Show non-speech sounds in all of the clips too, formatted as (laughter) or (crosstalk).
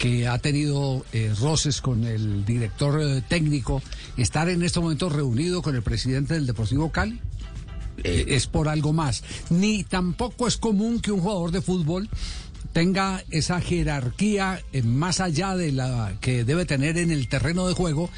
Que ha tenido eh, roces con el director eh, técnico, estar en este momento reunido con el presidente del Deportivo Cali. Eh, es por algo más. Ni tampoco es común que un jugador de fútbol tenga esa jerarquía más allá de la que debe tener en el terreno de juego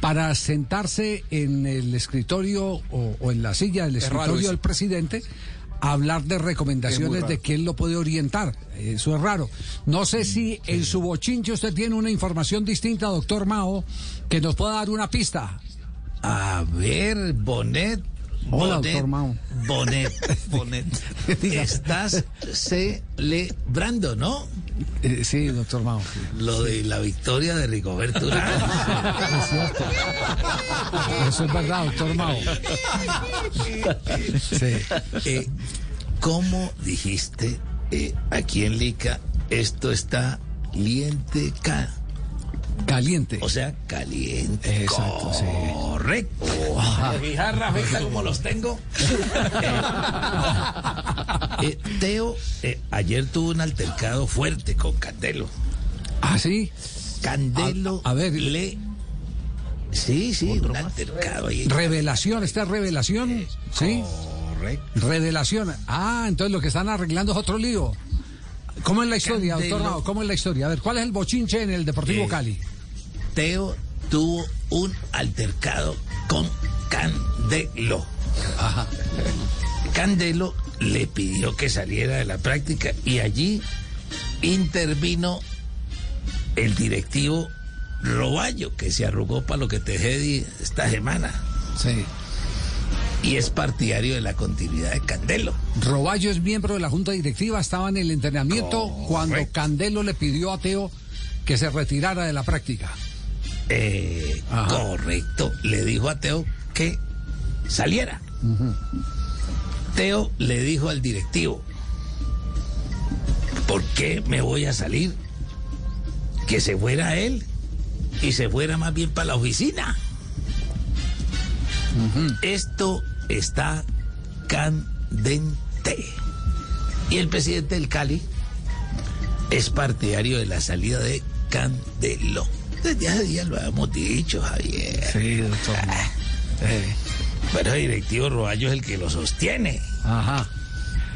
para sentarse en el escritorio o, o en la silla del escritorio del presidente hablar de recomendaciones de que él lo puede orientar. Eso es raro. No sé si en su bochinche usted tiene una información distinta, doctor Mao, que nos pueda dar una pista. A ver, Bonet. Hola, Bonet, doctor Mao. Bonet, (laughs) Bonet. Estás celebrando, ¿no? Eh, sí, doctor Mao. Lo de la victoria de Rigoberto Urán. (laughs) Es cierto. Eso es verdad, doctor Mao. Sí. Eh, ¿Cómo dijiste eh, aquí en Lica? Esto está liente ca. Caliente. O sea, caliente. Exacto, sí. Correcto. Guijarra, ¿viste cómo los tengo? (laughs) Eh, Teo, eh, ayer tuvo un altercado fuerte con Candelo. Ah, sí. Candelo A- a ver. le. Sí, sí, un altercado ahí. Revelación, esta es revelación. Sí. Correcto. Revelación. Ah, entonces lo que están arreglando es otro lío. ¿Cómo es la historia, Candelo. doctor Mao? ¿Cómo es la historia? A ver, ¿cuál es el bochinche en el Deportivo Eh, Cali? Teo tuvo un altercado con Candelo. Candelo le pidió que saliera de la práctica y allí intervino el directivo Roballo, que se arrugó para lo que te dije esta semana Sí. y es partidario de la continuidad de Candelo. Roballo es miembro de la junta directiva, estaba en el entrenamiento cuando Candelo le pidió a Teo que se retirara de la práctica. Eh, correcto. Le dijo a Teo que saliera. Teo le dijo al directivo, ¿por qué me voy a salir? Que se fuera él y se fuera más bien para la oficina. Esto está candente. Y el presidente del Cali es partidario de la salida de Candelo. Desde hace días lo habíamos dicho, Javier. Sí, doctor (laughs) Pero el directivo Roballo es el que lo sostiene. Ajá.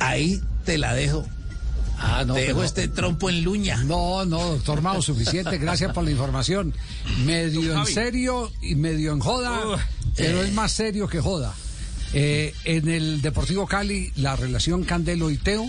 Ahí te la dejo. Ah, no, te dejo pero- este trompo en luña. No, no, doctor Mao, suficiente. Gracias por la información. Medio en serio y medio en joda, pero es más serio que joda. Eh, en el Deportivo Cali, la relación Candelo y Teo.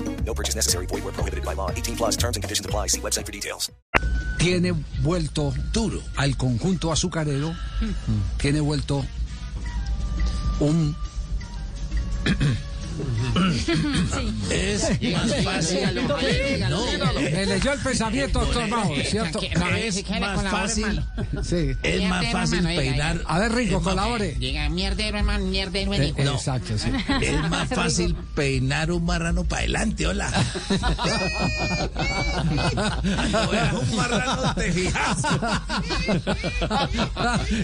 No purchase necessary. Void where prohibited by law. 18 plus terms and conditions apply. See website for details. Tiene vuelto duro al conjunto azucarero. Tiene vuelto un. Es más fácil. No, Me leyó el pensamiento, doctor Mao, ¿cierto? es más fácil. Sí. Es más fácil peinar. A ver, Rico, es más- colabore. Llega mierdero, hermano, mierdero, Eh, hijo. Exacto, sí. (laughs) Es más fácil peinar un marrano para adelante, hola. (laughs) Un marrano te fijas.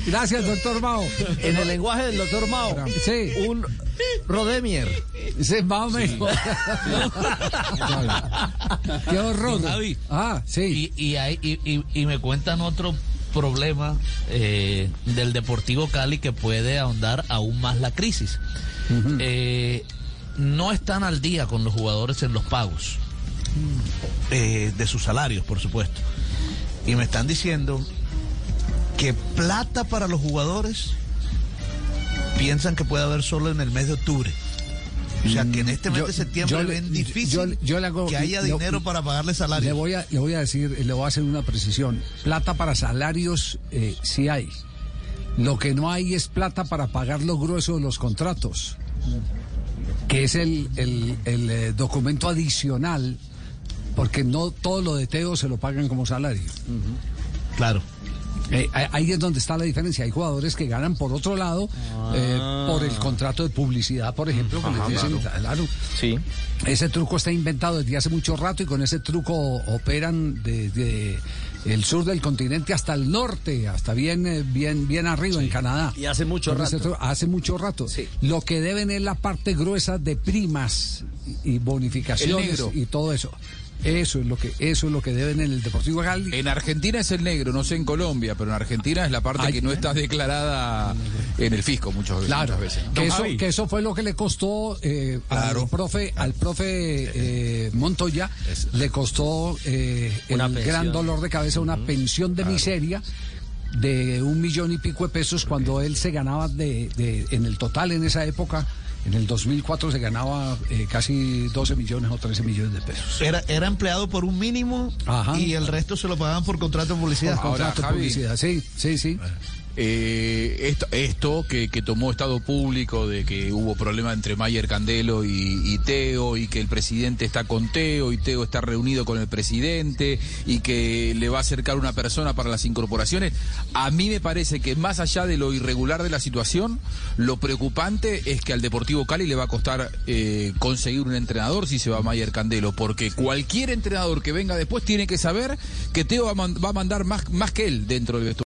Gracias, doctor Mao. En el lenguaje del doctor Mao, Sí, un Rodemier. sí, más o menos. (laughs) Qué horror. Javi. Ah, sí. Y, y, hay- y- y- y me cuentan otro problema eh, del Deportivo Cali que puede ahondar aún más la crisis. Eh, no están al día con los jugadores en los pagos eh, de sus salarios, por supuesto. Y me están diciendo que plata para los jugadores piensan que puede haber solo en el mes de octubre. O sea, que en este mes Yo- de septiembre yo le- ven difícil yo- le hago- que haya le- dinero para pagarle Le salario. voy a, le voy a decir, le voy a hacer una precisión. Plata para salarios eh, sí hay. Lo que no hay es plata para pagar lo grueso de los contratos, que es el, el- el, eh, documento adicional, porque no todo lo de Teo se lo pagan como salario. Claro. Eh, ahí- es donde está la diferencia. Hay jugadores que ganan por otro lado, eh, por el contrato de publicidad, por ejemplo, que les dicen, claro. Sí. Ese truco está inventado desde hace mucho rato y con ese truco operan desde el sur del continente hasta el norte, hasta bien, eh, bien, bien arriba en Canadá. Y hace mucho rato. truco- hace mucho rato. Sí. Lo que deben es la parte gruesa de primas y bonificaciones y todo eso. Eso es lo que eso es lo que deben en el Deportivo Cali. En Argentina es el negro, no sé en Colombia, pero en Argentina es la parte Ay. que no está declarada en el fisco muchas veces. Claro, muchas veces. que eso, que eso fue lo que le costó eh, Claro. al profe, al profe eh, Montoya, le costó eh, el gran dolor de cabeza, una pensión de miseria de un millón y pico de pesos cuando él se ganaba de, de- en el total en esa época, en el 2004 se ganaba eh, casi 12 millones o 13 millones de pesos. Era, era empleado por un mínimo Ajá. y el resto se lo pagaban por contrato de publicidad. Por contrato de publicidad, sí, sí, sí. Eh, esto esto que, que tomó Estado Público de que hubo problema entre Mayer Candelo y, y Teo y que el presidente está con Teo y Teo está reunido con el presidente y que le va a acercar una persona para las incorporaciones, a mí me parece que más allá de lo irregular de la situación, lo preocupante es que al Deportivo Cali le va a costar eh, conseguir un entrenador si se va Mayer Candelo, porque cualquier entrenador que venga después tiene que saber que Teo va a, mandar más, más que él dentro del vestuario.